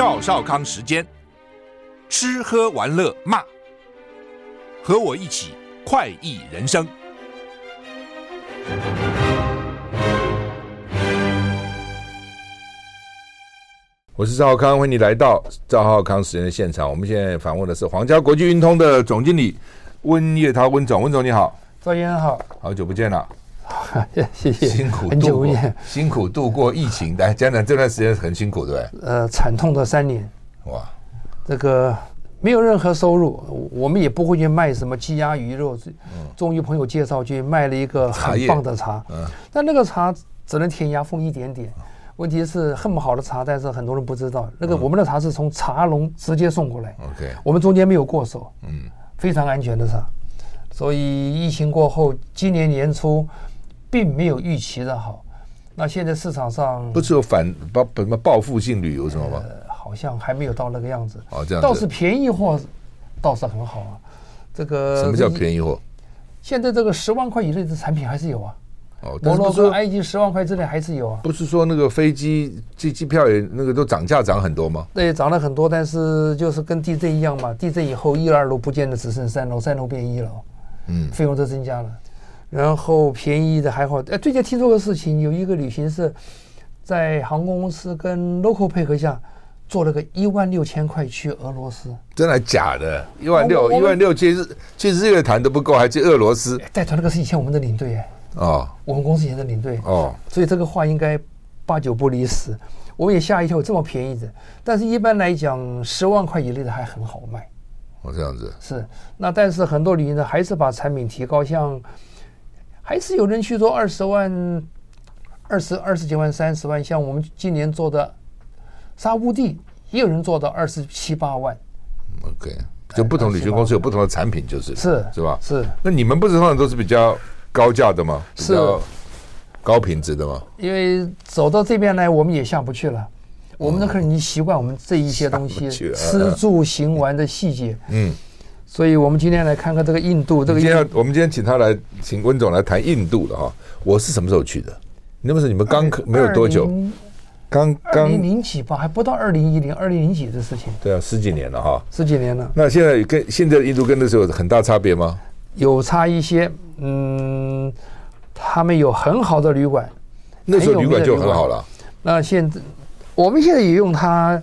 赵少康时间，吃喝玩乐骂，和我一起快意人生。我是赵少康，欢迎你来到赵浩康时间的现场。我们现在访问的是皇家国际运通的总经理温叶涛温总，温总你好，赵先生好，好久不见了。谢谢，辛苦度过，辛苦度过疫情，来讲讲这段时间很辛苦，对不对？呃，惨痛的三年，哇，这个没有任何收入，我们也不会去卖什么鸡鸭鱼肉。终于朋友介绍去卖了一个很棒的茶，嗯，但那个茶只能填牙缝一点点。问题是很好的茶，但是很多人不知道，那个我们的茶是从茶农直接送过来，OK，我们中间没有过手，嗯，非常安全的茶。所以疫情过后，今年年初。并没有预期的好，那现在市场上不是有反报什么报复性旅游什么吗？呃，好像还没有到那个样子。哦，这样子倒是便宜货，倒是很好啊。这个什么叫便宜货？现在这个十万块以内的产品还是有啊。哦，摩洛哥、埃及十万块之内还是有啊。不是说那个飞机机机票也那个都涨价涨很多吗？对，涨了很多，但是就是跟地震一样嘛。地震以后一二楼不见得只剩三楼，三楼变一楼，嗯，费用都增加了。然后便宜的还好，哎，最近听说个事情，有一个旅行社在航空公司跟 local 配合下，做了个一万六千块去俄罗斯。真的假的？一万六，一万六去日去日月潭都不够，还去俄罗斯？带团那个是以前我们的领队哎。哦。我们公司以前的领队哦。所以这个话应该八九不离十。我也吓一跳，这么便宜的。但是一般来讲，十万块以内的还很好卖。哦，这样子。是。那但是很多旅行社还是把产品提高，像。还是有人去做二十万、二十二十几万、三十万，像我们今年做的沙乌地，也有人做到二十七八万。OK，就不同旅行公司有不同的产品，就是是是吧？是。那你们不是通常都是比较高价的吗？是。高品质的吗？因为走到这边来，我们也下不去了。我们的客人已经习惯我们这一些东西，吃住行玩的细节。嗯。所以我们今天来看看这个印度。这个印度，我们今天请他来，请温总来谈印度的哈。我是什么时候去的？那不是你们刚没有多久，刚刚零零几吧，还不到二零一零、二零零几的事情。对啊，十几年了哈，十几年了。那现在跟现在的印度跟那时候有很大差别吗？有差一些，嗯，他们有很好的旅馆，那时候旅馆就很好了。那现在我们现在也用它。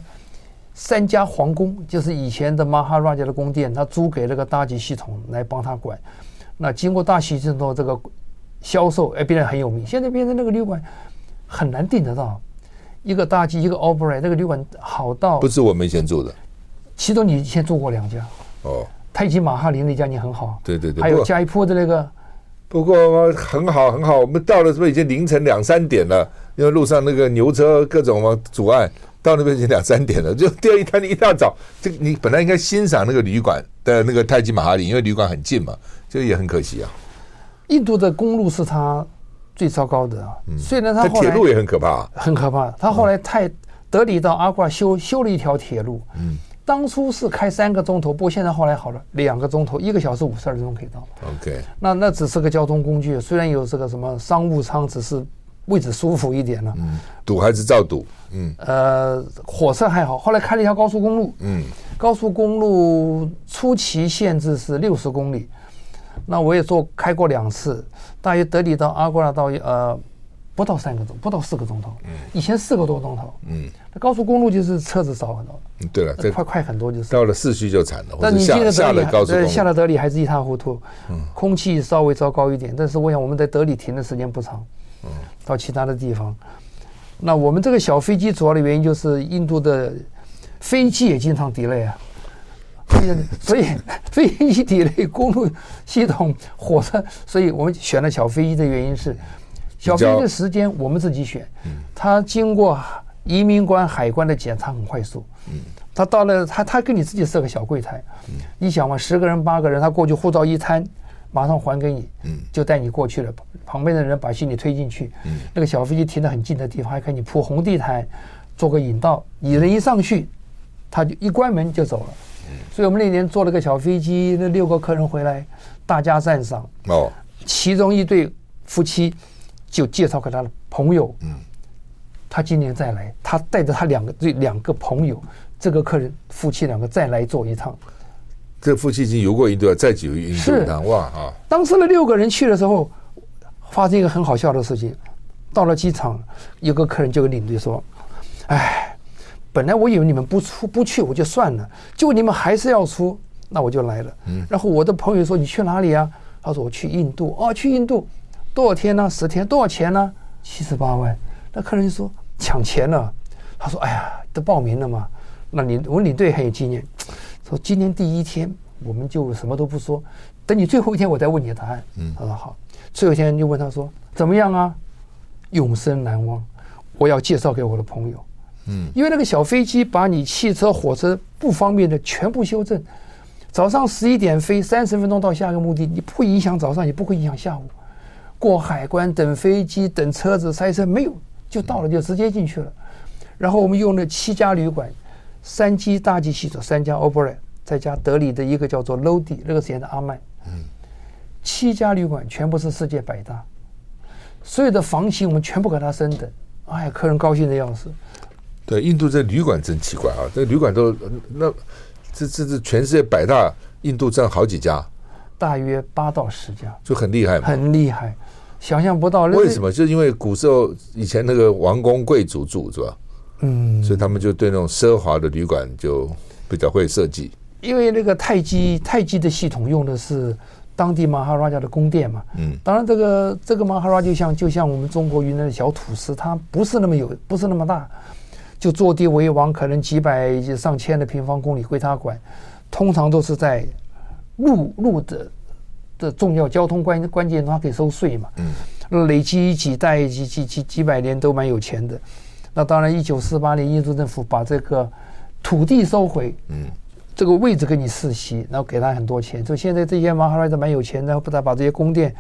三家皇宫就是以前的马哈拉加的宫殿，他租给那个大吉系统来帮他管。那经过大吉系统这个销售，哎，变得很有名。现在变成那个旅馆很难订得到，一个大吉，一个 Oberoi，那个旅馆好到不是我们以前住的。其中你以前住过两家哦，泰姬马哈林那家你很好，对对对，还有加一坡的那个，不过很好很好，我们到了是不是已经凌晨两三点了？因为路上那个牛车各种阻碍。到那边已经两三点了，就第二天你一大早，这个你本来应该欣赏那个旅馆的那个泰姬玛哈里，因为旅馆很近嘛，这个也很可惜啊。印度的公路是它最糟糕的啊，虽然它铁路也很可怕，很可怕。他后来泰德里到阿瓜修修了一条铁路，嗯，当初是开三个钟头，不过现在后来好了，两个钟头，一个小时五十二分钟可以到。OK，那那只是个交通工具，虽然有这个什么商务舱，只是。位置舒服一点了，嗯，堵还是照堵，嗯，呃，火车还好，后来开了一条高速公路，嗯，高速公路初期限制是六十公里，那我也坐开过两次，大约德里到阿瓜拉到呃不到三个钟，不到四个钟头，嗯，以前四个多钟头，嗯，那高速公路就是车子少很多，嗯，对了，这快快很多就是。到了市区就惨了，但你进了德里，呃，下了德里还是一塌糊涂，嗯，空气稍微糟糕一点，但是我想我们在德里停的时间不长。到其他的地方，那我们这个小飞机主要的原因就是印度的飞机也经常 delay 啊，所以飞机 delay 公路系统火车，所以我们选了小飞机的原因是小飞机的时间我们自己选，它经过移民官海关的检查很快速，他到了他他给你自己设个小柜台，你想嘛，十个人八个人他过去护照一摊。马上还给你，嗯，就带你过去了。旁边的人把行李推进去，嗯，那个小飞机停得很近的地方，还给你铺红地毯，做个引道。你人一上去，他就一关门就走了。所以我们那年坐了个小飞机，那六个客人回来，大家赞赏。哦，其中一对夫妻就介绍给他的朋友，嗯，他今年再来，他带着他两个这两个朋友这个客人夫妻两个再来坐一趟。这夫妻已经游过印度了，再去印度一趟，哇啊！当时的六个人去的时候，发生一个很好笑的事情。到了机场，有个客人就跟领队说：“哎，本来我以为你们不出不去我就算了，结果你们还是要出，那我就来了。”嗯。然后我的朋友说：“你去哪里啊？”他说：“我去印度。”哦，去印度多少天呢？十天？多少钱呢？七十八万。那客人就说：“抢钱了。”他说：“哎呀，都报名了嘛。”那你我领队很有经验，说今天第一天我们就什么都不说，等你最后一天我再问你的答案。嗯，他说好。最后一天就问他说怎么样啊？永生难忘，我要介绍给我的朋友。嗯，因为那个小飞机把你汽车、火车不方便的全部修正。早上十一点飞，三十分钟到下一个目的，你不会影响早上，也不会影响下午。过海关等飞机，等车子塞车没有，就到了就直接进去了。然后我们用了七家旅馆。三机大机系统，三家 Opera，再加德里的一个叫做 Lodi，那个时间的阿曼，嗯，七家旅馆全部是世界百大，所有的房型我们全部给他升等，哎呀，客人高兴的要死。对，印度这旅馆真奇怪啊，这旅馆都那这这这全世界百大，印度占好几家，大约八到十家，就很厉害嘛，很厉害，想象不到。为什么？就是因为古时候以前那个王公贵族住是吧？嗯，所以他们就对那种奢华的旅馆就比较会设计。因为那个泰姬泰姬的系统用的是当地马哈拉加的宫殿嘛。嗯，当然这个这个马哈拉就像就像我们中国云南的小土司，它不是那么有，不是那么大，就坐地为王，可能几百上千的平方公里归他管。通常都是在陆路的的重要交通关关键，它可以收税嘛。嗯，累积几代几几几几百年都蛮有钱的。那当然，一九四八年，印度政府把这个土地收回，嗯，这个位置给你世袭，然后给他很多钱。就现在这些马哈拉都蛮有钱，然后不但把这些宫殿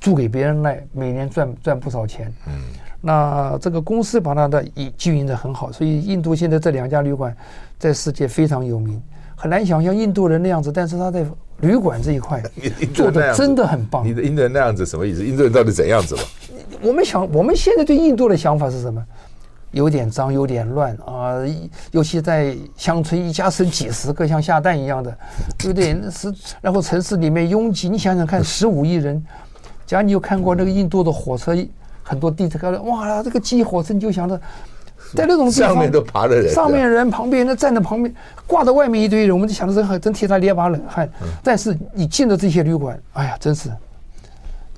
租给别人来，每年赚赚不少钱。嗯，那这个公司把它的经营的很好，所以印度现在这两家旅馆在世界非常有名。很难想象印度人那样子，但是他在旅馆这一块 做的真的很棒。你的印度人那样子什么意思？印度人到底怎样子了？我们想，我们现在对印度的想法是什么？有点脏，有点乱啊！尤其在乡村，一家生几十个，像下蛋一样的，对不对？那是，然后城市里面拥挤，你想想看，十五亿人。假如你有看过那个印度的火车，很多地铁，哇，这个挤火车，你就想着，在那种地方上面都爬的人，上面人旁边那站在旁边，挂在外面一堆人，我们就想着真真替他捏把冷汗。但是你进了这些旅馆，哎呀，真是，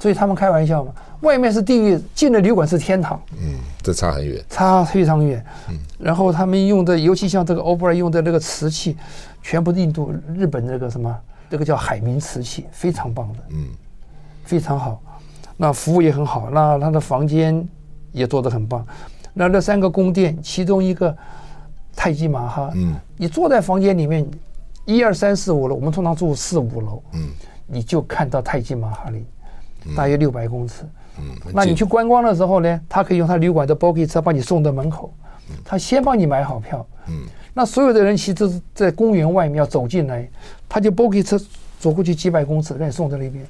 所以他们开玩笑嘛。外面是地狱，进了旅馆是天堂。嗯，这差很远，差非常远。嗯，然后他们用的，尤其像这个 Oberoi 用的那个瓷器，全部印度、日本那个什么，那个叫海明瓷器，非常棒的。嗯，非常好。那服务也很好，那他的房间也做得很棒。那那三个宫殿，其中一个泰姬玛哈，嗯，你坐在房间里面，一二三四五楼，我们通常住四五楼，嗯，你就看到泰姬玛哈里，大约六百公尺。嗯，那你去观光的时候呢，他可以用他旅馆的 bogie 车把你送到门口，他先帮你买好票。嗯，那所有的人其实是在公园外面要走进来，他就 bogie 车走过去几百公尺，让你送到那边。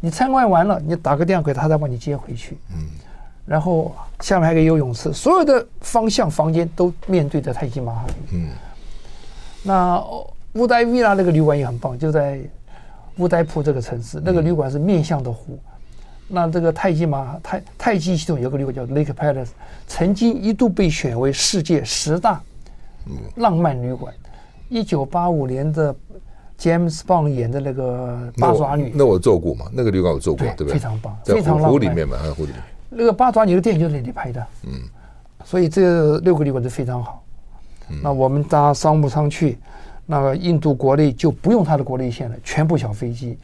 你参观完了，你打个电话给他，再把你接回去。嗯，然后下面还有个游泳池，所有的方向房间都面对着泰姬玛哈里。嗯，那乌代维拉那个旅馆也很棒，就在乌代浦这个城市，那个旅馆是面向的湖。那这个泰姬玛泰泰姬系统有个旅馆叫 Lake Palace，曾经一度被选为世界十大浪漫旅馆。一九八五年的 James Bond 演的那个八爪女，那我做过嘛？那个旅馆我做过，对不对？非常棒，非常浪漫。湖里面嘛，湖里面。那个八爪女的电影就是那里拍的，嗯。所以这六个旅馆都非常好。那我们搭商务舱去，那个印度国内就不用它的国内线了，全部小飞机，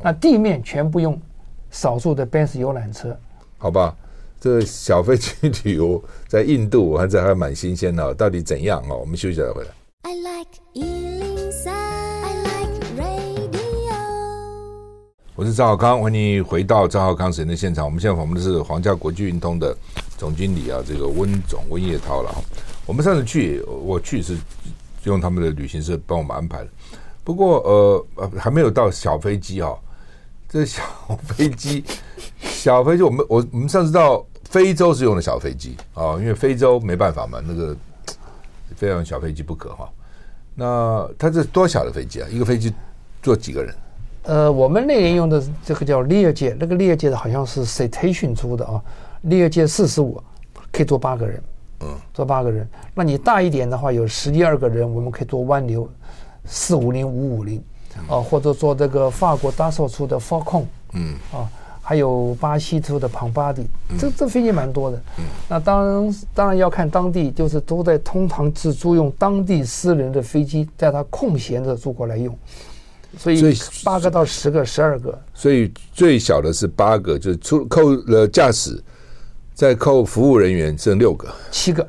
那地面全部用。少数的 Benz 游览车，好吧，这小飞机旅游在印度，还是还蛮新鲜的。到底怎样啊？我们休息再回来。I like 103, I like radio。我是赵浩康，欢迎你回到赵浩康时间的现场。我们现在访问的是皇家国际运通的总经理啊，这个温总温业涛了。我们上次去，我去是用他们的旅行社帮我们安排的。不过呃呃，还没有到小飞机啊。这小飞机，小飞机，我们我我们上次到非洲是用的小飞机啊，因为非洲没办法嘛，那个非要用小飞机不可哈。那它这多小的飞机啊？一个飞机坐几个人？呃，我们那年用的这个叫 Learjet，那个 Learjet 的好像是 Citation 出的啊，Learjet 四十五可以坐八个人，嗯，坐八个人。那你大一点的话，有十一二个人，我们可以坐湾流四五零五五零，啊，或者坐这个法国 Dassault 出的 Falcon，嗯，啊。还有巴西出的庞巴迪，这这飞机蛮多的。嗯那当然当然要看当地，就是都在通常是租用当地私人的飞机，在他空闲的租过来用。所以八个到十个、十二个。所以最小的是八个，就是出扣了驾驶，再扣服务人员剩六个。七个，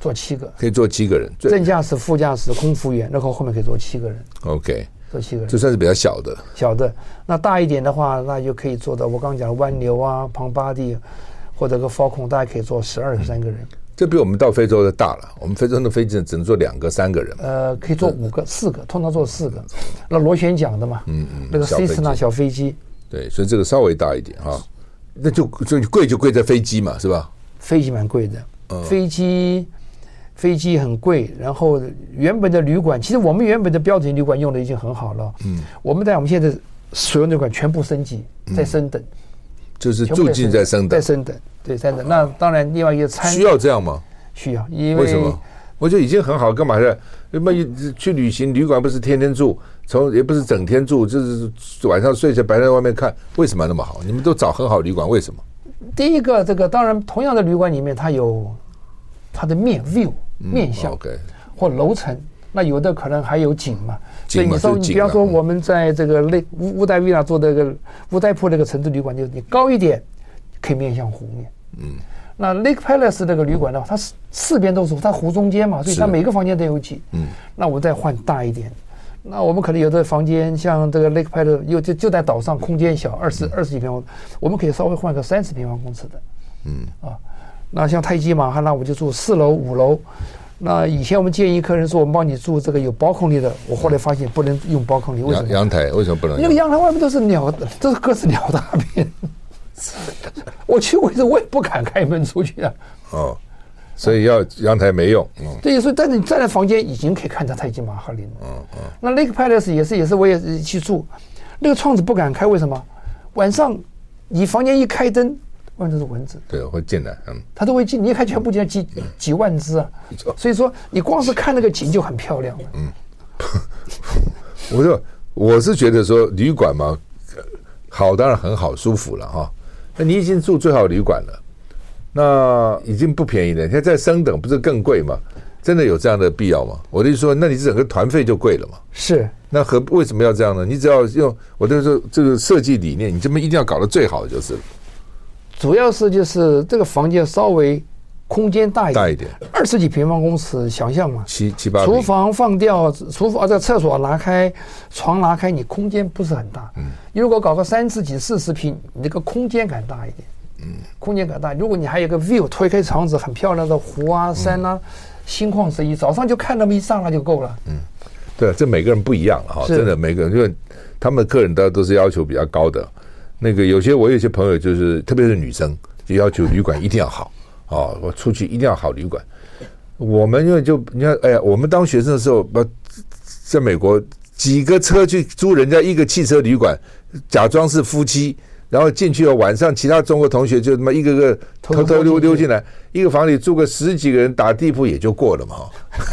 坐七个可以坐七个人。正驾驶、副驾驶、空服员，然后后面可以坐七个人。OK。坐七个人，这算是比较小的。小的，那大一点的话，那就可以做到我刚刚讲的湾流啊、庞巴迪，或者个 Falcon，大概可以坐十二、十三个人。这比我们到非洲的大了。我们非洲的飞机只能坐两个、三个人。呃，可以坐五个、四个，通常坐四个。那螺旋桨的嘛，嗯嗯，那个 Cessna 小飞机。对，所以这个稍微大一点哈。那就就贵就贵在飞机嘛，是吧？飞机蛮贵的，飞机。飞机很贵，然后原本的旅馆，其实我们原本的标准旅馆用的已经很好了。嗯，我们在我们现在所有旅馆全部升级，在升等，就是住进在升等，在升等，对，升等。那当然，另外一个餐需要这样吗？需要，因为为什么？我觉得已经很好，干嘛的？那么去旅行，旅馆不是天天住，从也不是整天住，就是晚上睡下，白天在外面看，为什么那么好？你们都找很好旅馆，为什么？第一个，这个当然，同样的旅馆里面，它有它的面 view。面向或楼层，那有的可能还有景嘛。所以你说，你比方说我们在这个类乌乌代维纳做这个乌代铺那个城市旅馆，就是你高一点可以面向湖面。嗯。那 Lake Palace 那个旅馆的话，它是四边都是湖，它湖中间嘛，所以它每个房间都有景。嗯。那我再换大一点，那我们可能有的房间像这个 Lake Palace 又就就在岛上，空间小，二十二十几平方，我们可以稍微换个三十平方公尺的。嗯。啊。那像泰姬玛哈，那我就住四楼、五楼。那以前我们建议客人说，我们帮你住这个有包空的。我后来发现不能用包空力，为什么？阳台为什么不能？那个阳台外面都是鸟，都是各式鸟大便。我去过一次，我也不敢开门出去啊。哦，所以要阳台没用。嗯，对，所以但是你站在房间已经可以看到泰姬玛哈林了。嗯嗯。那 Lake Palace 也是也是，我也去住，那个窗子不敢开，为什么？晚上你房间一开灯。万都是蚊子，对，会进来，嗯，它都会进，你一看全部进来几几万只啊，所以说你光是看那个景就很漂亮了，嗯，我就我是觉得说旅馆嘛，好当然很好舒服了哈，那你已经住最好旅馆了，那已经不便宜了，现在再升等不是更贵吗？真的有这样的必要吗？我的意思说，那你整个团费就贵了嘛？是，那何为什么要这样呢？你只要用我的说这个设计理念，你这么一定要搞得最好的就是。主要是就是这个房间稍微空间大一点，大一点，二十几平方公尺，想象嘛，七七八。厨房放掉，厨房啊，这厕所拿开，床拿开，你空间不是很大。嗯。你如果搞个三十几、四十平，你这个空间感大一点。嗯。空间感大，如果你还有个 view，推开窗子，很漂亮的湖啊、山啊，心旷神怡，早上就看那么一刹那就够了。嗯。对，这每个人不一样了哈，真的每个人，因为他们的客人都都是要求比较高的。那个有些我有些朋友就是，特别是女生，就要求旅馆一定要好啊，我出去一定要好旅馆。我们因为就你看，哎呀，我们当学生的时候，不在美国几个车去租人家一个汽车旅馆，假装是夫妻，然后进去了晚上，其他中国同学就他妈一个个偷偷溜溜进来，一个房里住个十几个人打地铺也就过了嘛。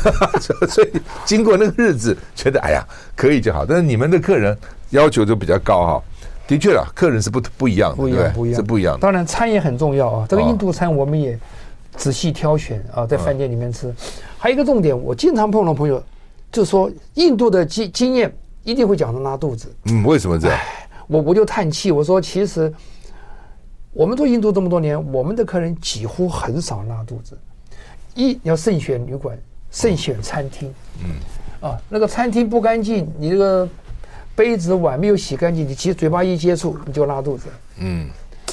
所以经过那个日子，觉得哎呀可以就好，但是你们的客人要求就比较高哈。的确啦，客人是不不一样的，不一样，不一样，是不一样。当然，餐也很重要啊。这个印度餐我们也仔细挑选啊，在饭店里面吃。还有一个重点，我经常碰到朋友，就说印度的经经验一定会讲到拉肚子。嗯，为什么这样？我我就叹气，我说其实我们做印度这么多年，我们的客人几乎很少拉肚子。一要慎选旅馆，慎选餐厅。嗯。啊，那个餐厅不干净，你这个。杯子碗没有洗干净，你其实嘴巴一接触你就拉肚子。嗯，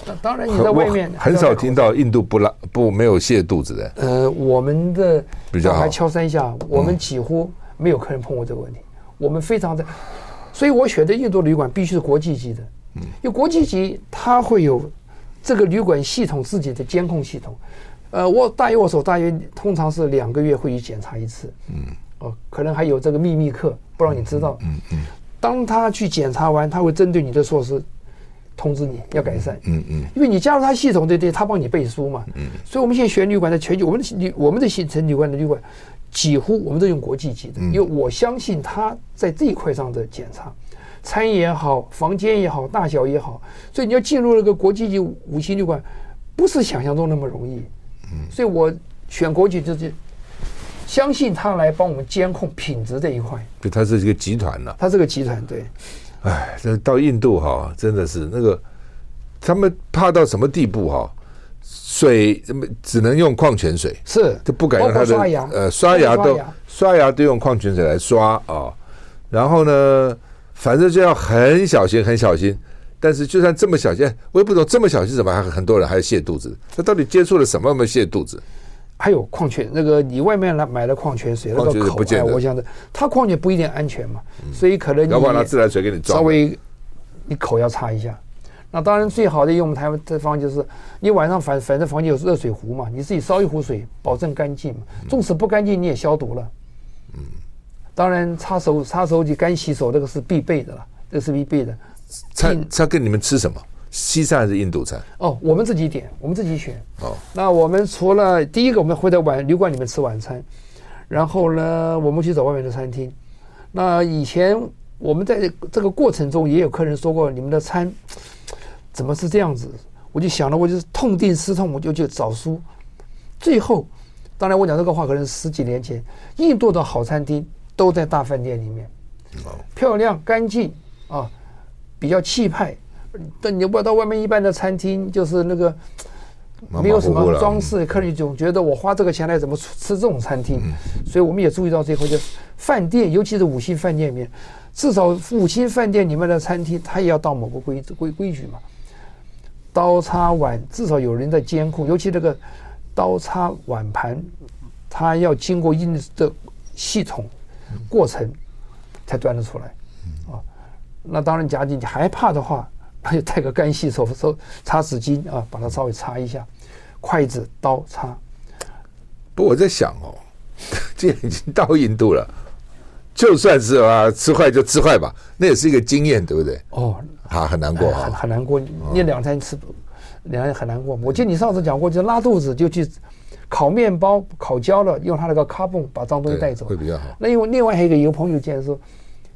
那当然你在外面很少听到印度不拉不没有泻肚子的。呃，我们的比较还敲三下，我们几乎没有客人碰过这个问题。我们非常的，所以我选的印度旅馆必须是国际级的。嗯，因为国际级它会有这个旅馆系统自己的监控系统，呃，我大约我手大约通常是两个月会去检查一次。嗯。哦，可能还有这个秘密课，不让你知道。嗯嗯。当他去检查完，他会针对你的措施通知你要改善。嗯嗯。因为你加入他系统，对对，他帮你背书嘛。嗯。所以我们现在选旅馆，在全球，我们的旅我们的行程旅馆的旅馆，几乎我们都用国际级的，因为我相信他在这一块上的检查。餐饮也好，房间也好，大小也好，所以你要进入那个国际级五星旅馆，不是想象中那么容易。嗯，所以我选国际就是相信他来帮我们监控品质这一块。对，他是一个集团了。他是个集团，对。哎，这到印度哈，真的是那个他们怕到什么地步哈？水只能用矿泉水，是就不敢用他的刷牙，呃，刷牙都刷牙都用矿泉水来刷啊。然后呢？反正就要很小心，很小心。但是就算这么小心，我也不懂这么小心怎么还很多人还泻肚子？他到底接触了什么没泻肚子？还有矿泉那个你外面来买的矿泉水，那个口哎，我想的，它矿泉不一定安全嘛，所以可能你要不拿自来水给你装，稍微你口要擦一下。那当然最好的用我们台湾这方就是，你晚上反反正房间有热水壶嘛，你自己烧一壶水，保证干净嘛。纵使不干净，你也消毒了。嗯。当然，擦手、擦手就、干洗手，这个是必备的了，这个是必备的。餐他跟你们吃什么？西餐还是印度餐？哦，我们自己点，我们自己选。哦，那我们除了第一个，我们会在晚旅馆里面吃晚餐，然后呢，我们去找外面的餐厅。那以前我们在这个过程中，也有客人说过，你们的餐怎么是这样子？我就想了，我就是痛定思痛，我就去找书。最后，当然我讲这个话可能是十几年前，印度的好餐厅。都在大饭店里面，漂亮干净啊，比较气派。但你不到外面一般的餐厅，就是那个没有什么装饰，客人总觉得我花这个钱来怎么吃这种餐厅？所以我们也注意到这一块，就是饭店，尤其是五星饭店里面，至少五星饭店里面的餐厅，它也要到某个规规规矩嘛。刀叉碗至少有人在监控，尤其这个刀叉碗盘，它要经过印的系统。过程才端得出来啊！那当然，假如你害怕的话，那就带个干洗手手擦纸巾啊，把它稍微擦一下。筷子、刀、叉。不，我在想哦，既然已经到印度了，就算是啊吃坏就吃坏吧，那也是一个经验，对不对？哦，啊，很难过啊，很很难过。你两餐吃，两餐很难过。我记得你上次讲过，就拉肚子就去。烤面包烤焦了，用他那个卡泵把脏东西带走，会比较好。那因为另外还有一个，一个朋友建议说，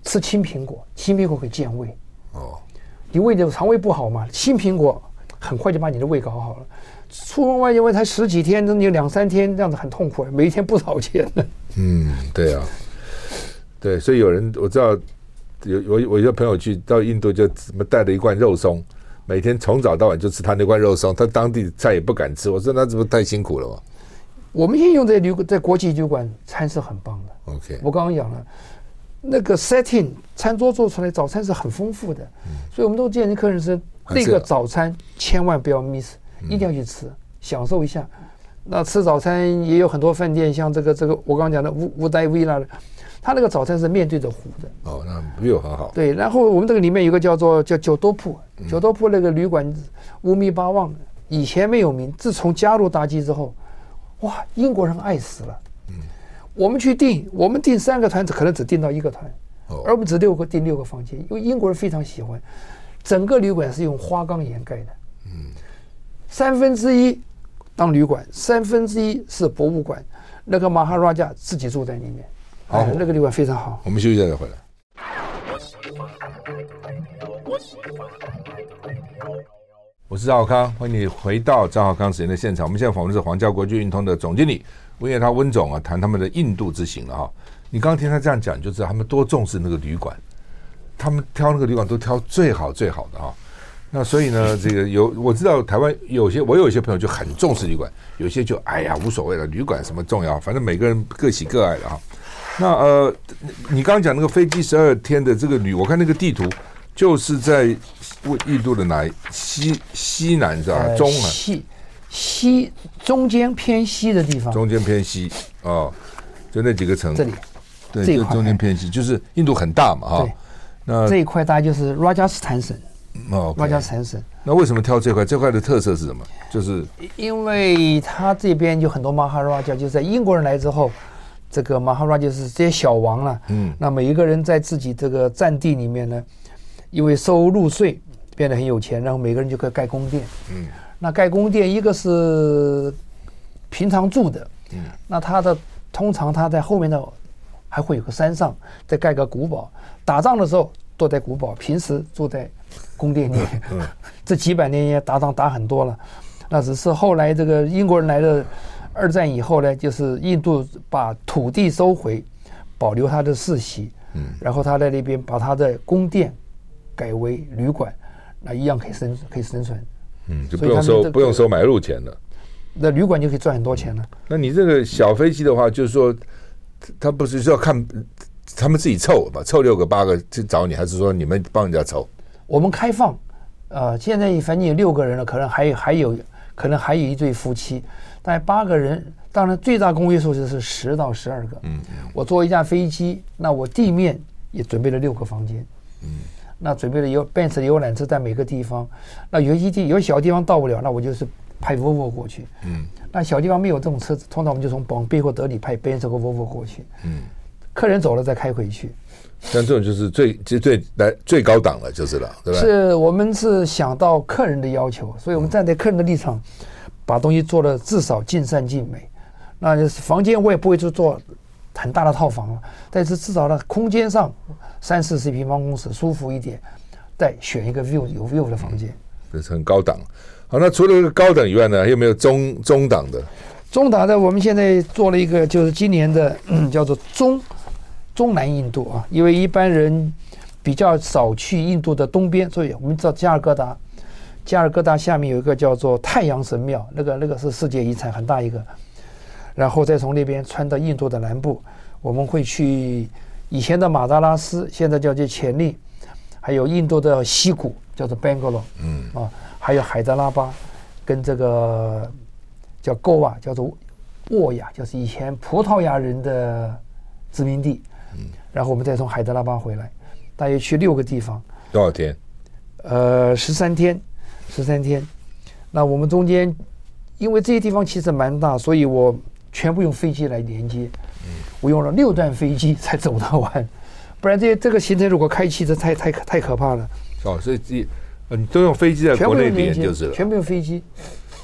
吃青苹果，青苹果可以健胃。哦，你胃的肠胃不好嘛，青苹果很快就把你的胃搞好了。出门外因为才十几天，那你两三天这样子很痛苦，每一天不少钱呢。嗯，对啊，对，所以有人我知道有我我一个朋友去到印度就什么带了一罐肉松。每天从早到晚就吃他那罐肉松，他当地菜也不敢吃。我说那这不太辛苦了吗？我们现在用在旅在国际旅馆餐是很棒的。OK，我刚刚讲了，那个 setting 餐桌做出来早餐是很丰富的，嗯、所以我们都建议客人是那个早餐千万不要 miss，一定要去吃，嗯、享受一下。那吃早餐也有很多饭店，像这个这个我刚刚讲的乌乌代维拉的。他那个早餐是面对着湖的哦，那 view 很好。对，然后我们这个里面有个叫做叫九多铺，九多铺那个旅馆乌米巴旺，以前没有名，自从加入大吉之后，哇，英国人爱死了。嗯，我们去订，我们订三个团子，可能只订到一个团，哦，而我们只六个订六个房间，因为英国人非常喜欢。整个旅馆是用花岗岩盖的，嗯，三分之一当旅馆，三分之一是博物馆，那个马哈拉加自己住在里面。好，那个旅馆非常好。我们休息一下再回来。我是赵康，欢迎你回到赵少康时间的现场。我们现在访问的是皇家国际运通的总经理温业涛温总啊，谈他们的印度之行了哈。你刚听他这样讲，就知道他们多重视那个旅馆，他们挑那个旅馆都挑最好最好的哈。那所以呢，这个有我知道台湾有些我有一些朋友就很重视旅馆，有些就哎呀无所谓了，旅馆什么重要，反正每个人各喜各爱的哈。那呃，你刚刚讲那个飞机十二天的这个旅，我看那个地图就是在印度的哪西西南是吧？呃、中啊西西中间偏西的地方，中间偏西哦，就那几个城，这里对，这就中间偏西，就是印度很大嘛哈。那这一块大概就是拉加斯坦省哦，拉加斯坦省。那为什么挑这块？这块的特色是什么？就是因为他这边就很多马哈拉加，就在英国人来之后，这个马哈拉就是这些小王了、啊。嗯，那每一个人在自己这个战地里面呢，因为收入税变得很有钱，然后每个人就可以盖宫殿。嗯，那盖宫殿一个是平常住的，嗯，那他的通常他在后面的还会有个山上再盖个古堡，打仗的时候躲在古堡，平时住在。宫殿里 嗯，这几百年也打仗打很多了，那只是后来这个英国人来的二战以后呢，就是印度把土地收回，保留他的世袭，嗯，然后他在那边把他的宫殿改为旅馆，那一样可以生可以生存，嗯，就不用收不用收买入钱了，那旅馆就可以赚很多钱了。那你这个小飞机的话，就是说，他不是说要看他们自己凑吧，凑六个八个去找你，还是说你们帮人家凑？我们开放，呃，现在反正有六个人了，可能还有还有可能还有一对夫妻，大概八个人。当然，最大公约数就是十到十二个。嗯，我坐一架飞机，那我地面也准备了六个房间。嗯，那准备了有奔驰游览车在每个地方。那有些地有小地方到不了，那我就是派 Volvo 过去。嗯，那小地方没有这种车子，通常我们就从广贝或德里派奔驰和 Volvo 过去。嗯，客人走了再开回去。像这种就是最最最来最高档了，就是了，对吧？是我们是想到客人的要求，所以我们站在客人的立场，把东西做的至少尽善尽美。那就是房间我也不会去做很大的套房了，但是至少呢，空间上三四十平方公尺舒服一点，再选一个 view 有 view 的房间，这是很高档。好，那除了这个高等以外呢，还有没有中中档的？中档的，我们现在做了一个，就是今年的，嗯，叫做中。中南印度啊，因为一般人比较少去印度的东边，所以我们知道加尔各答，加尔各答下面有一个叫做太阳神庙，那个那个是世界遗产，很大一个。然后再从那边穿到印度的南部，我们会去以前的马达拉斯，现在叫做潜力，还有印度的西谷叫做 Bangalore，嗯啊，还有海德拉巴，跟这个叫 Goa，叫做沃亚，就是以前葡萄牙人的殖民地。嗯然后我们再从海德拉巴回来，大约去六个地方，多少天？呃，十三天，十三天。那我们中间，因为这些地方其实蛮大，所以我全部用飞机来连接。嗯，我用了六段飞机才走得完，不然这这个行程如果开汽车太太太可怕了。哦，所以这你都用飞机在国内连就是了，全部用飞机。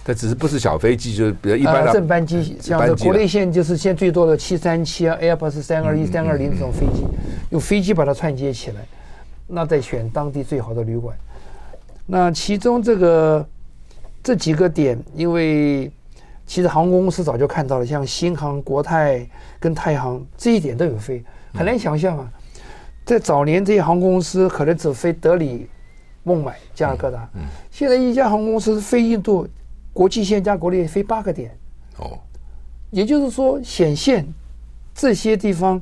它只是不是小飞机，就是比较一般的、呃、正班机，像这国内线就是现在最多的七三七啊，Airbus 三二一、三二零这种飞机，用飞机把它串接起来，那再选当地最好的旅馆。那其中这个这几个点，因为其实航空公司早就看到了，像新航、国泰跟太航这一点都有飞，很难想象啊，在早年这些航空公司可能只飞德里、孟买、加尔各答，现在一家航空公司飞印度。国际线加国内飞八个点，哦，也就是说显现这些地方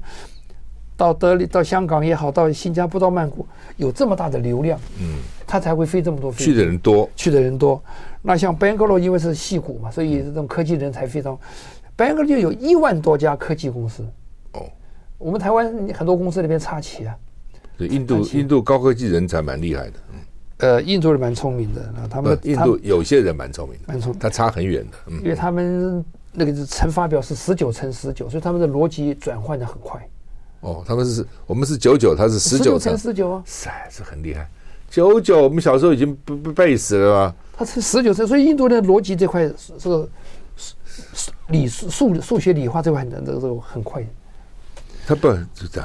到德里、到香港也好，到新加坡、到曼谷有这么大的流量，嗯，它才会飞这么多飞。去的人多，去的人多。那像 Bangalore 因为是矽谷嘛，所以这种科技人才非常。Bangalore 就有一万多家科技公司，哦，我们台湾很多公司那边插旗啊。对，印度印度高科技人才蛮厉害的。呃，印度人蛮聪明的，那他们印度有些人蛮聪明的，蛮聪明，他差很远的，嗯，因为他们那个乘法表是十九乘十九，所以他们的逻辑转换的很快。哦，他们是我们是九九，他是十九乘十九啊，塞，是很厉害。九九，我们小时候已经不不背死了吧？他是十九岁，所以印度的逻辑这块是这个理数数数学理化这块的这个这个很快。他不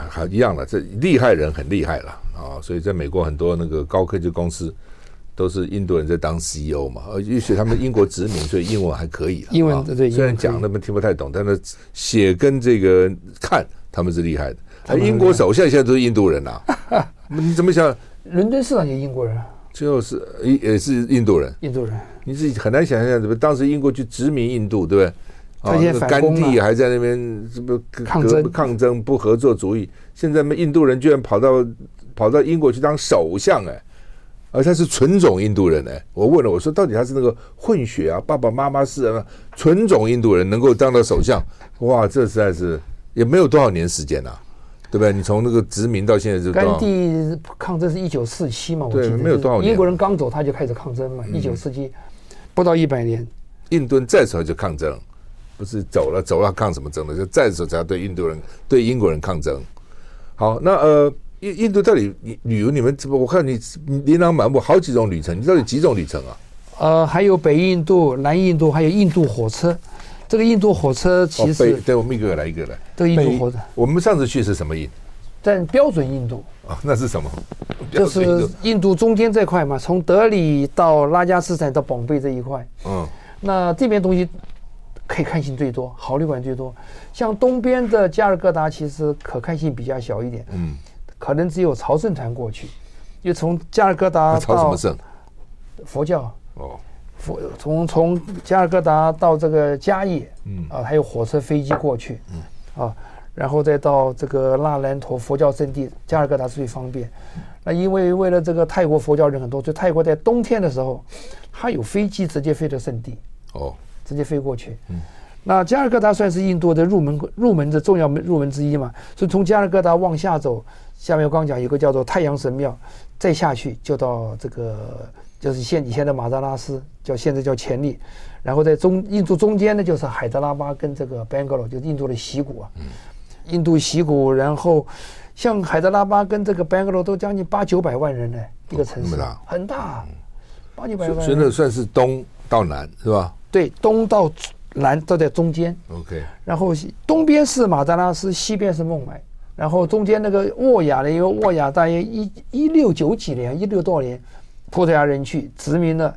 还一样了，这厉害人很厉害了。啊，所以在美国很多那个高科技公司都是印度人在当 CEO 嘛，而且他们英国殖民，所以英文还可以。英文对，虽然讲他们听不太懂，但是写跟这个看他们是厉害的。而英国首相现在都是印度人呐，你怎么想？伦敦市长也英国人，就是也也是印度人。印度人，你自己很难想象，怎么当时英国去殖民印度，对不对？啊，那个甘地还在那边，什么抗争抗争不合作主义，现在印度人居然跑到。跑到英国去当首相哎，而他是纯种印度人哎，我问了我说，到底他是那个混血啊？爸爸妈妈是啊，纯种印度人能够当到首相，哇，这实在是也没有多少年时间呐、啊。对不对？你从那个殖民到现在就甘地抗争是一九四七嘛？对，没有多少年。英国人刚走他就开始抗争嘛？一九四七不到一百年。印度人再走就抗争，不是走了走了抗什么争的？就再走才要对印度人对英国人抗争。好，那呃。印印度到底旅游你们怎么？我看你琳琅满目，好几种旅程，你到底几种旅程啊？呃，还有北印度、南印度，还有印度火车。这个印度火车其实，哦、对，我们一个个来一个来。这个印度火车，我们上次去是什么印？但标准印度啊、哦，那是什么？就是印度中间这块嘛，从德里到拉加斯坦到宝贝这一块。嗯，那这边东西可以看性最多，好旅馆最多。像东边的加尔各答，其实可看性比较小一点。嗯。可能只有朝圣团过去，就从加尔各答到朝什么圣？佛教哦，佛从从加尔各答到这个迦叶，嗯啊，还有火车飞机过去，嗯啊，然后再到这个纳兰陀佛教圣地，加尔各答是最方便。那因为为了这个泰国佛教人很多，所以泰国在冬天的时候，它有飞机直接飞到圣地哦，直接飞过去。嗯，那加尔各答算是印度的入门入门的重要门入门之一嘛，所以从加尔各答往下走。下面我刚讲有个叫做太阳神庙，再下去就到这个就是现以前的马扎拉斯，叫现在叫潜力，然后在中印度中间呢就是海德拉巴跟这个 Bangalore，就是印度的习谷啊，印度习谷，然后像海德拉巴跟这个 Bangalore 都将近八九百万人呢，一个城市，很大，八九百万人，所以那算是东到南是吧？对，东到南都在中间。OK，然后东边是马扎拉斯，西边是孟买。然后中间那个沃雅呢，因为沃雅大约一一六九几年，一六多少年，葡萄牙人去殖民了，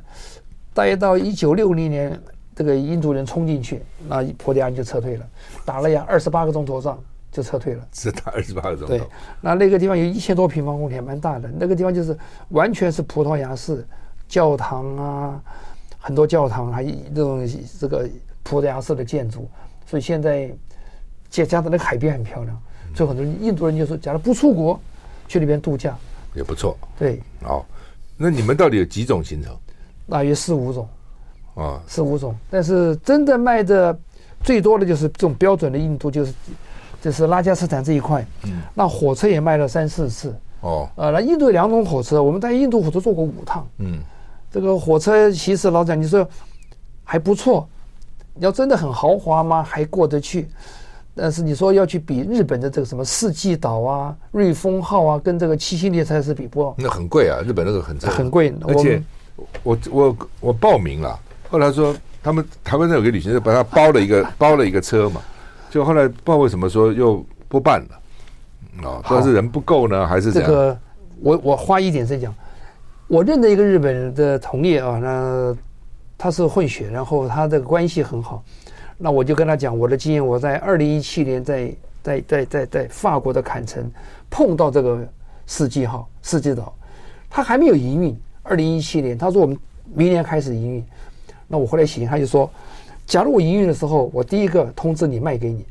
大约到一九六零年，这个印度人冲进去，那葡萄牙人就撤退了，打了呀二十八个钟头仗就撤退了。只打二十八个钟头。对，那那个地方有一千多平方公里，蛮大的。那个地方就是完全是葡萄牙式教堂啊，很多教堂还有这种这个葡萄牙式的建筑，所以现在加加的那个海边很漂亮。所以很多人印度人就说，假如不出国，去那边度假也不错。对，哦，那你们到底有几种行程？大约四五种，啊，四五种。但是真的卖的最多的就是这种标准的印度，就是就是拉加斯坦这一块。嗯。那火车也卖了三四次。哦。呃，那印度有两种火车，我们在印度火车坐过五趟。嗯。这个火车其实老蒋，你说还不错。你要真的很豪华吗？还过得去。但是你说要去比日本的这个什么四季岛啊、瑞丰号啊，跟这个七星列车是比不？那很贵啊，日本那个很很贵。而且我我我报名了，后来说他们台湾那有个旅行社把他包了一个 包了一个车嘛，就后来不知道为什么说又不办了，啊，不知道是人不够呢，还是怎样？这个我我花一点时间讲，我认得一个日本的同业啊，那他是混血，然后他的关系很好。那我就跟他讲我的经验，我在二零一七年在在在在在法国的坎城碰到这个四季号四季岛，他还没有营运。二零一七年，他说我们明年开始营运。那我后来行，他就说，假如我营运的时候，我第一个通知你卖给你。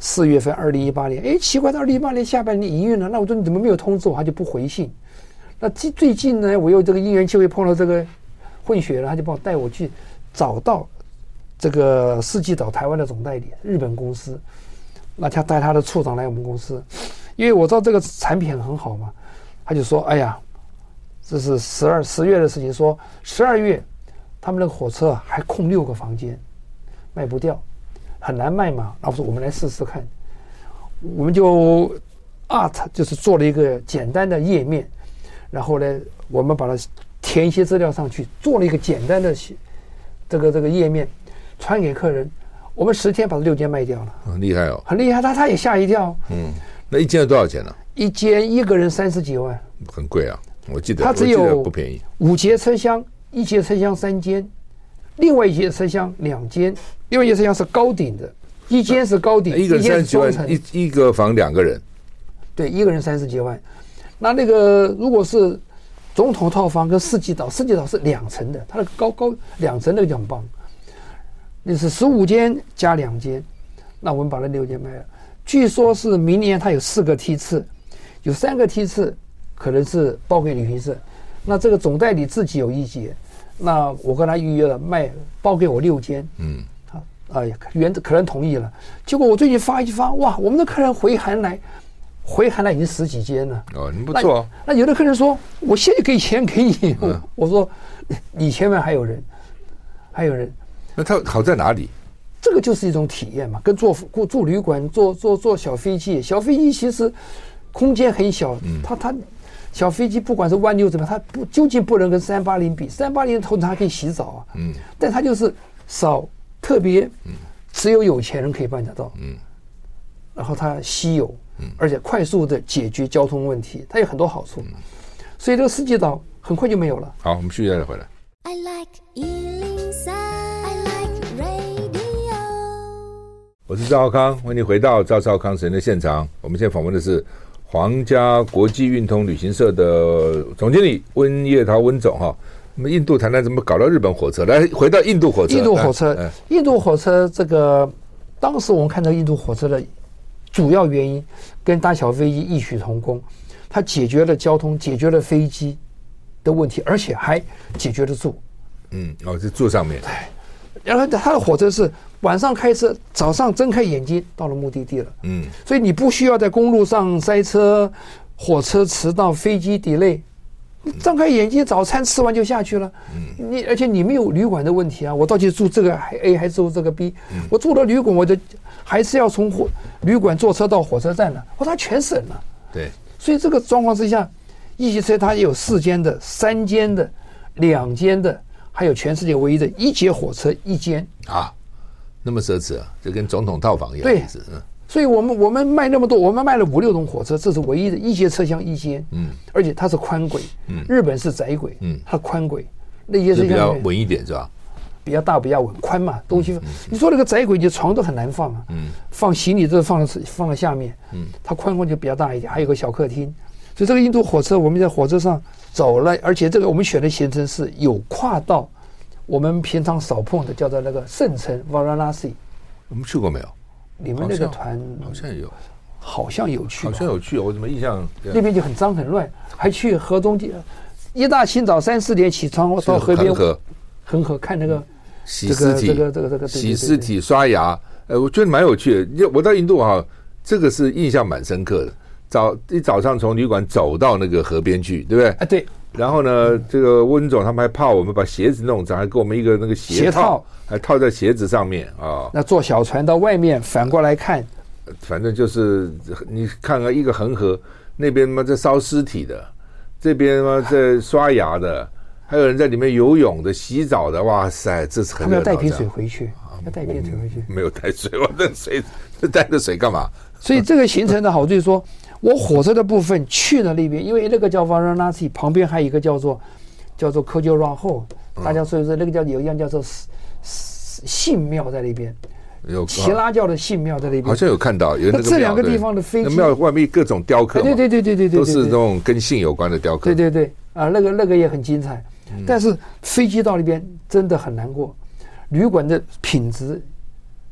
四月份二零一八年，哎，奇怪，到二零一八年下半年营运了，那我说你怎么没有通知我？他就不回信。那最最近呢，我有这个因缘机会碰到这个混血了，他就帮我带我去找到。这个四季岛台湾的总代理日本公司，那他带他的处长来我们公司，因为我知道这个产品很好嘛，他就说：“哎呀，这是十二十月的事情，说十二月他们那个火车还空六个房间，卖不掉，很难卖嘛。”然后说：“我们来试试看。”我们就 art 就是做了一个简单的页面，然后呢，我们把它填一些资料上去，做了一个简单的这个这个页面。传给客人，我们十天把这六间卖掉了，很厉害哦，很厉害，他他也吓一跳。嗯，那一间要多少钱呢？一间一个人三十几万，很贵啊！我记得它只有不便宜，五节车厢，一节车厢三间，另外一节车厢两间，另外一节车厢是高顶的，一间是高顶，一个人三十几万，一一个房两个人，对，一个人三十几万。那那个如果是总统套房跟四季岛，四季岛是两层的，它的高高两层那个就很棒。那是十五间加两间，那我们把那六间卖了。据说是明年它有四个梯次，有三个梯次可能是包给旅行社。那这个总代理自己有一节，那我跟他预约了卖包给我六间。嗯，啊，哎呀，原客人同意了。结果我最近发一发，哇，我们的客人回函来，回函来已经十几间了。哦，你不错、哦那。那有的客人说，我现在给钱给你，嗯、我说你前面还有人，还有人。那他好在哪里？这个就是一种体验嘛，跟坐住旅馆、坐坐坐小飞机，小飞机其实空间很小，嗯、它它小飞机不管是弯溜怎么样，它不究竟不能跟三八零比，三八零通常还可以洗澡啊，嗯，但它就是少，特别，只有有钱人可以办得到，嗯，然后它稀有，嗯，而且快速的解决交通问题，它有很多好处，所以这个世界岛很快就没有了。好，我们续接再回来。I like 我是赵少康，欢迎回到赵少康神的现场。我们现在访问的是皇家国际运通旅行社的总经理温叶涛温总哈。那么印度谈谈怎么搞到日本火车？来，回到印度火车。印度火车，印度火车这个当时我们看到印度火车的主要原因跟大小飞机异曲同工，它解决了交通，解决了飞机的问题，而且还解决了住。嗯，哦，就住上面。对。然后它的火车是晚上开车，早上睁开眼睛到了目的地了。嗯，所以你不需要在公路上塞车，火车迟到，飞机 delay，睁开眼睛，早餐吃完就下去了。嗯，你而且你没有旅馆的问题啊，我到底住这个 A 还是住这个 B？我住了旅馆，我就还是要从火旅馆坐车到火车站呢，我它全省了。对，所以这个状况之下，一节车它有四间的、三间的、两间的。还有全世界唯一的一节火车一间啊，那么奢侈啊，就跟总统套房一样。对，嗯，所以我们我们卖那么多，我们卖了五六种火车，这是唯一的一节车厢一间，嗯，而且它是宽轨，嗯，日本是窄轨，嗯，它宽轨，那些车厢比较稳一点是吧？比较大，比较稳，宽嘛，东西，你说那个窄轨，你床都很难放啊，嗯，放行李都放在放在下面，嗯，它宽宽就比较大一点，还有个小客厅，所以这个印度火车我们在火车上。走了，而且这个我们选的行程是有跨到我们平常少碰的，叫做那个圣城 Varanasi。我们去过没有？你们那个团好像有，好像有去，好像有去。我怎么印象那边就很脏很乱，还去河中间，一大清早三四点起床我到河边，恒河看那个洗尸体，这个这个这个洗尸体刷牙。呃，我觉得蛮有趣的。我到印度哈，这个是印象蛮深刻的。早一早上从旅馆走到那个河边去，对不对？啊，对。然后呢，这个温总他们还怕我们把鞋子弄脏，还给我们一个那个鞋套，还套在鞋子上面啊。那坐小船到外面反过来看，反正就是你看看一个恒河那边嘛在烧尸体的，这边嘛在刷牙的，还有人在里面游泳的、洗澡的。哇塞，这是很他们要带瓶水回去，要带瓶水回去。没有带水，我这水带着水干嘛？所以这个行程的好处就是说。我火车的部分去了那边，因为那个叫 Varanasi，旁边还有一个叫做叫做 Khajuraho，大家所以说那个叫有一样叫做信庙在那边，有耆拉教的信庙在那边，好像有看到有那这两个地方的飞机。庙外面各种雕刻，对对对对对对，都是那种跟信有关的雕刻，对对对。啊，那个那个也很精彩，但是飞机到那边真的很难过，旅馆的品质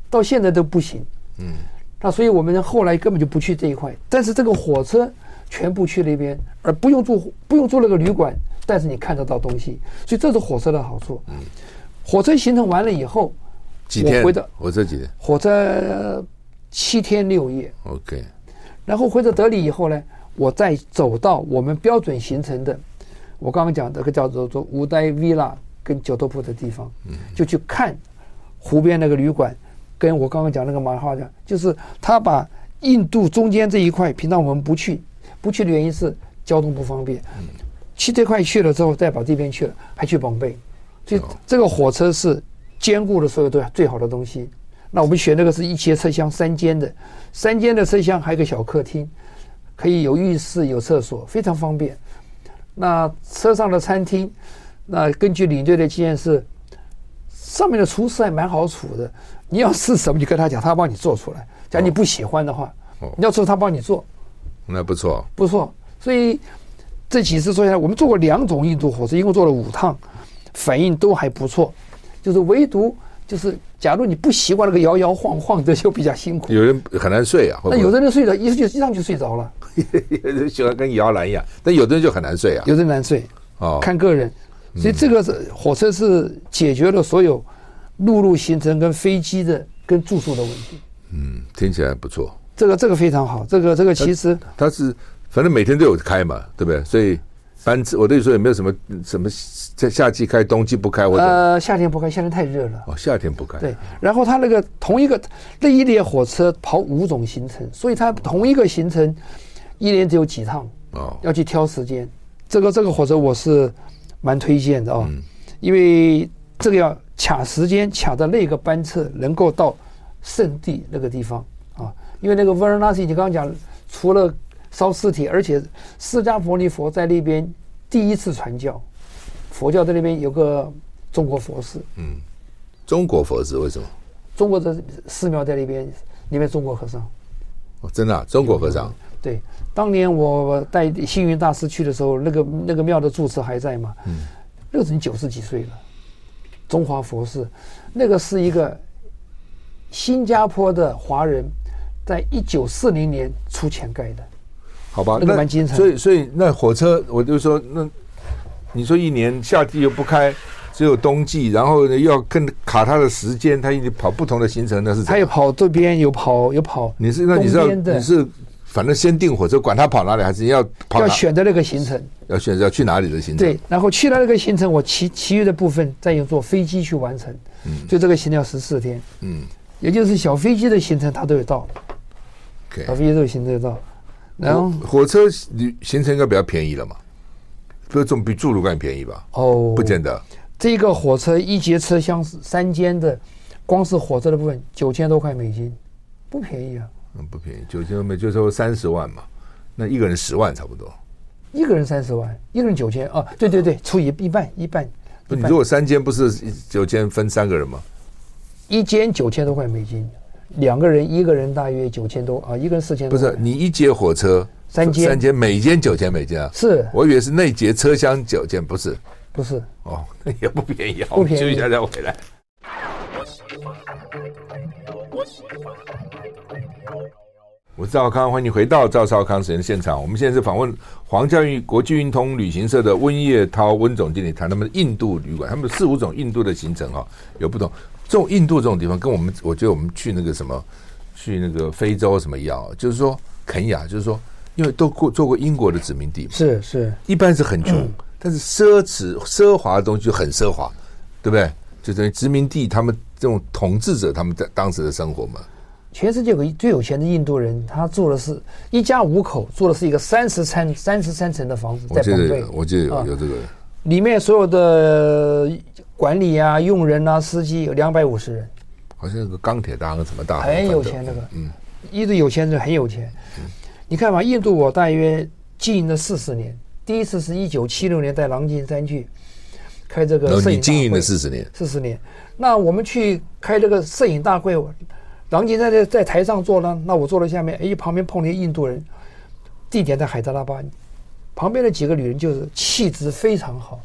到现在都不行，嗯。那所以我们后来根本就不去这一块，但是这个火车全部去那边，而不用住不用住那个旅馆，但是你看得到东西，所以这是火车的好处。嗯，火车行程完了以后，几天？我回的火车几天？火车七天六夜。OK。然后回到德里以后呢，我再走到我们标准行程的，我刚刚讲这个叫做做乌代 Villa 跟九多铺的地方，嗯，就去看湖边那个旅馆。跟我刚刚讲那个马哈讲，就是他把印度中间这一块，平常我们不去，不去的原因是交通不方便。去这块去了之后，再把这边去了，还去宝贝，所以这个火车是兼顾了所有的最好的东西。那我们选那个是一节车厢三间的，三间的车厢还有个小客厅，可以有浴室有厕所，非常方便。那车上的餐厅，那根据领队的经验是，上面的厨师还蛮好处的。你要吃什么，你跟他讲，他帮你做出来。假如你不喜欢的话，你要做，他帮你做，那不错，不错。所以这几次做下来，我们做过两种印度火车，一共做了五趟，反应都还不错。就是唯独就是，假如你不习惯那个摇摇晃晃的，就比较辛苦。有人很难睡啊，那有的人睡着，一就一上就睡着了。有人喜欢跟摇篮一样，但有的人就很难睡啊。有的人难睡哦，看个人。所以这个是火车是解决了所有。陆路行程跟飞机的跟住宿的问题，嗯，听起来不错。这个这个非常好，这个这个其实它是反正每天都有开嘛，对不对？所以班次我对你说也没有什么什么在夏季开，冬季不开或者呃夏天不开，夏天太热了。哦，夏天不开。对，然后它那个同一个那一列火车跑五种行程，所以它同一个行程一年只有几趟哦，要去挑时间。这个这个火车我是蛮推荐的哦，嗯因为这个要卡时间，卡的那个班次能够到圣地那个地方啊。因为那个 Varanasi 你刚刚讲，除了烧尸体，而且释迦牟尼佛在那边第一次传教，佛教在那边有个中国佛寺，嗯中国佛寺为什么？中国的寺庙在那边，里面中国和尚。哦，真的啊，中国和尚对，当年我带星云大师去的时候，那个那个庙的住持还在嘛？嗯，那个人九十几岁了，中华佛寺，那个是一个新加坡的华人，在一九四零年出钱盖的。好吧，那个蛮精彩所以所以那火车，我就说那你说一年夏季又不开，只有冬季，然后呢又要跟卡他的时间，他一直跑不同的行程，那是他有跑这边，有跑有跑。你是那你是要东边的你是反正先订火车，管他跑哪里，还是要跑要选择那个行程，要选择要去哪里的行程？对，然后去了那个行程，我其其余的部分再用坐飞机去完成，嗯，就这个行程要十四天，嗯也就是小飞机的行程它都有到小。飞机都有行程有到，然后火火车旅行程应该比较便宜了嘛？不是总比住旅馆便宜吧？哦，不见得。这个火车一节车厢是三间的，光是火车的部分九千多块美金，不便宜啊！嗯，不便宜，九千美就说三十万嘛，那一个人十万差不多。一个人三十万，一个人九千啊！对对对，除以一半一半，不，你如果三间不是九千分三个人吗？一间九千多块美金，两个人一个人大约九千多啊，一个人四千多。不是，你一节火车三间三间每间九千美金啊？是我以为是那节车厢九千，不是不是？哦，那也不便宜啊。不便宜休息一下再回来。我是赵康，欢迎你回到赵少康时间现场。我们现在是访问黄家运国际运通旅行社的温业涛温总经理，谈他们的印度旅馆，他们四五种印度的行程哈有不同。这种印度这种地方，跟我们我觉得我们去那个什么，去那个非洲什么一样，就是说肯亚，就是说因为都过做过英国的殖民地嘛，是是，一般是很穷，但是奢侈奢华的东西就很奢华，对不对？就等于殖民地他们这种统治者他们在当时的生活嘛。全世界有个最有钱的印度人，他住的是一家五口，住的是一个三十三三十三层的房子，在澎湃。我记得有啊有这个，里面所有的管理啊、用人啊、司机有两百五十人，好像有个钢铁大亨什么大亨，很有钱那个。嗯，印度有钱人很有钱。你看嘛，印度我大约经营了四十年，第一次是一九七六年在狼金山去开这个摄影经营了会四十年，四十年。那我们去开这个摄影大会，郎杰在在在台上坐呢，那我坐在下面，哎，旁边碰见印度人，地点在海德拉巴，旁边的几个女人就是气质非常好，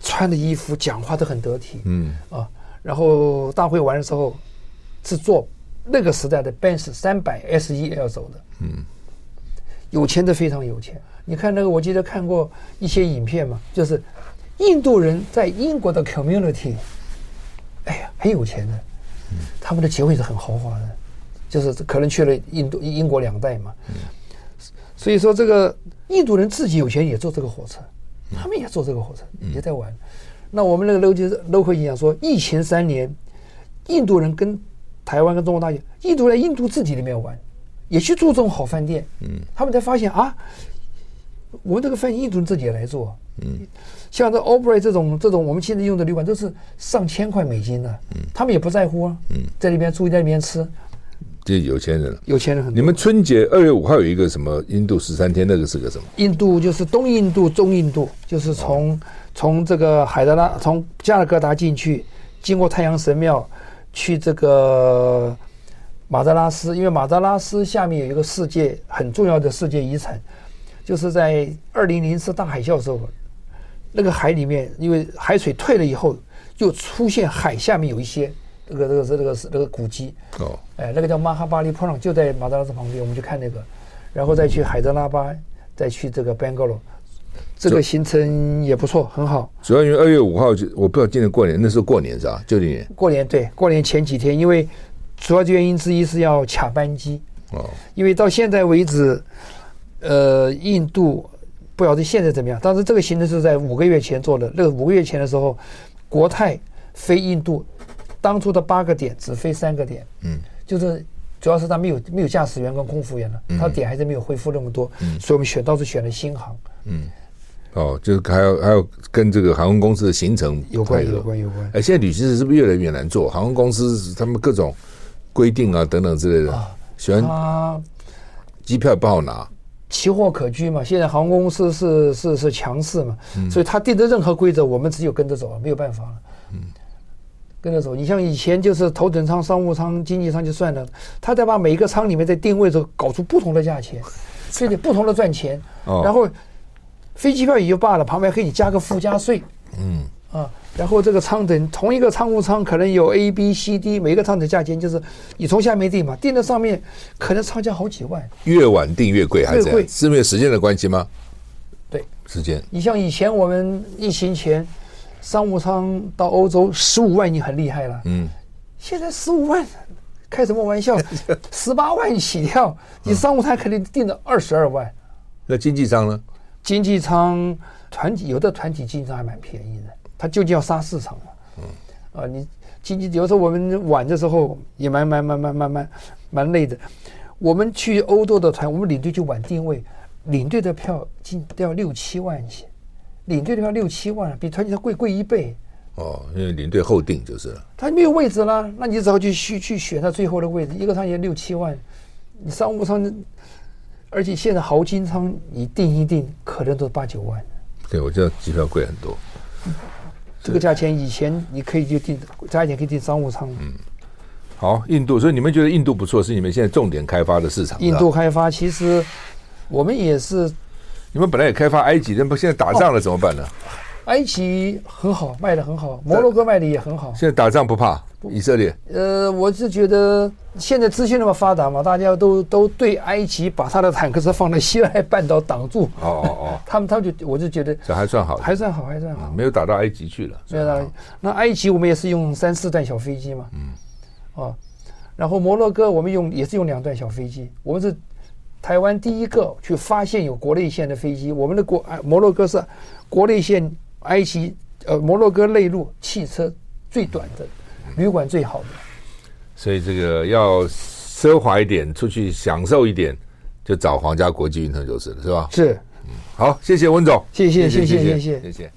穿的衣服、讲话都很得体，嗯，啊，然后大会完的时候是坐那个时代的 Benz 三百 S 一 L 走的，嗯，有钱的非常有钱。你看那个，我记得看过一些影片嘛，就是印度人在英国的 community，哎呀，很有钱的，他们的结婚是很豪华的，就是可能去了印度英国两代嘛，所以说这个印度人自己有钱也坐这个火车，他们也坐这个火车，也在玩。那我们那个 local local 影讲说，疫情三年，印度人跟台湾跟中国大陆，印度在印度自己里面玩，也去住这种好饭店，嗯，他们才发现啊，我们这个饭店印度人自己也来做，嗯，像这 Oberoi 这种这种我们现在用的旅馆都是上千块美金的，嗯，他们也不在乎啊，嗯，在那边住在那边吃，这有钱人了。有钱人很多。你们春节二月五号有一个什么印度十三天，那个是个什么？印度就是东印度、中印度，就是从从这个海德拉从加尔各答进去，经过太阳神庙，去这个马扎拉斯，因为马扎拉斯下面有一个世界很重要的世界遗产，就是在二零零四大海啸的时候，那个海里面因为海水退了以后，就出现海下面有一些那个那个是那个是那个古迹。哦，哎，那个叫马哈巴利普朗，就在马德拉斯旁边，我们去看那个，然后再去海德拉巴，再去这个 Bangalore，这个行程也不错，很好。主要因为二月五号就我不知道今年过年，那时候过年是吧？九零年。过年对，过年前几天，因为主要的原因之一是要卡班机，哦，因为到现在为止，呃，印度不晓得现在怎么样。当时这个行程是在五个月前做的，那个五个月前的时候，国泰飞印度，当初的八个点只飞三个点，嗯，就是主要是他没有没有驾驶员跟空服员了，他点还是没有恢复那么多，所以我们选到是选了新航，嗯。哦，就是还有还有跟这个航空公司的行程有关有关有关。哎，现在旅行社是不是越来越难做？航空公司他们各种规定啊等等之类的，啊、喜欢啊，机票不好拿，奇货可居嘛。现在航空公司是是是强势嘛，嗯、所以他定的任何规则，我们只有跟着走，没有办法了。嗯，跟着走。你像以前就是头等舱、商务舱、经济舱就算了，他再把每一个舱里面在定位的时候搞出不同的价钱，所以你不同的赚钱，哦、然后。飞机票也就罢了，旁边可以加个附加税，嗯啊，然后这个舱等同一个舱务舱可能有 A、B、C、D，每个舱的价钱就是你从下面订嘛，订到上面可能差价好几万。越晚订越贵，还是这样？是没有时间的关系吗？对，时间。你像以前我们疫情前商务舱到欧洲十五万已经很厉害了，嗯，现在十五万开什么玩笑？十八万起跳，你商务舱肯定订了二十二万。那经济舱呢？经济舱团体有的团体经济舱还蛮便宜的，它究竟要杀市场嘛？嗯，啊，你经济有时候我们晚的时候也蛮蛮蛮蛮蛮蛮蛮累的。我们去欧洲的团，我们领队就晚定位，领队的票进都要六七万起，领队的票六七万，比团体票贵贵一倍。哦，因为领队后定就是了。他没有位置了，那你只好去去去选他最后的位置，一个舱也六七万，你商务舱。而且现在豪金舱你订一订，可能都八九万。对，我知道机票贵很多。这个价钱以前你可以就订，加一点可以订商务舱。嗯，好，印度，所以你们觉得印度不错，是你们现在重点开发的市场。印度开发其实我们也是。你们本来也开发埃及，那不现在打仗了怎么办呢？哦，埃及很好，卖的很好，摩洛哥卖的也很好。现在打仗不怕。以色列，呃，我是觉得现在资讯那么发达嘛，大家都都对埃及把他的坦克车放在西奈半岛挡住。哦哦哦，他们他们就我就觉得这还算好，还算好，还算好，没有打到埃及去了。没有打。那埃及我们也是用三四段小飞机嘛。嗯。哦，然后摩洛哥我们用也是用两段小飞机，我们是台湾第一个去发现有国内线的飞机。我们的国摩洛哥是国内线，埃及呃摩洛哥内陆汽车最短的。旅馆最好的，所以这个要奢华一点，出去享受一点，就找皇家国际运通就是了，是吧？是，嗯，好，谢谢温总，谢谢，谢谢，谢谢，谢谢。谢谢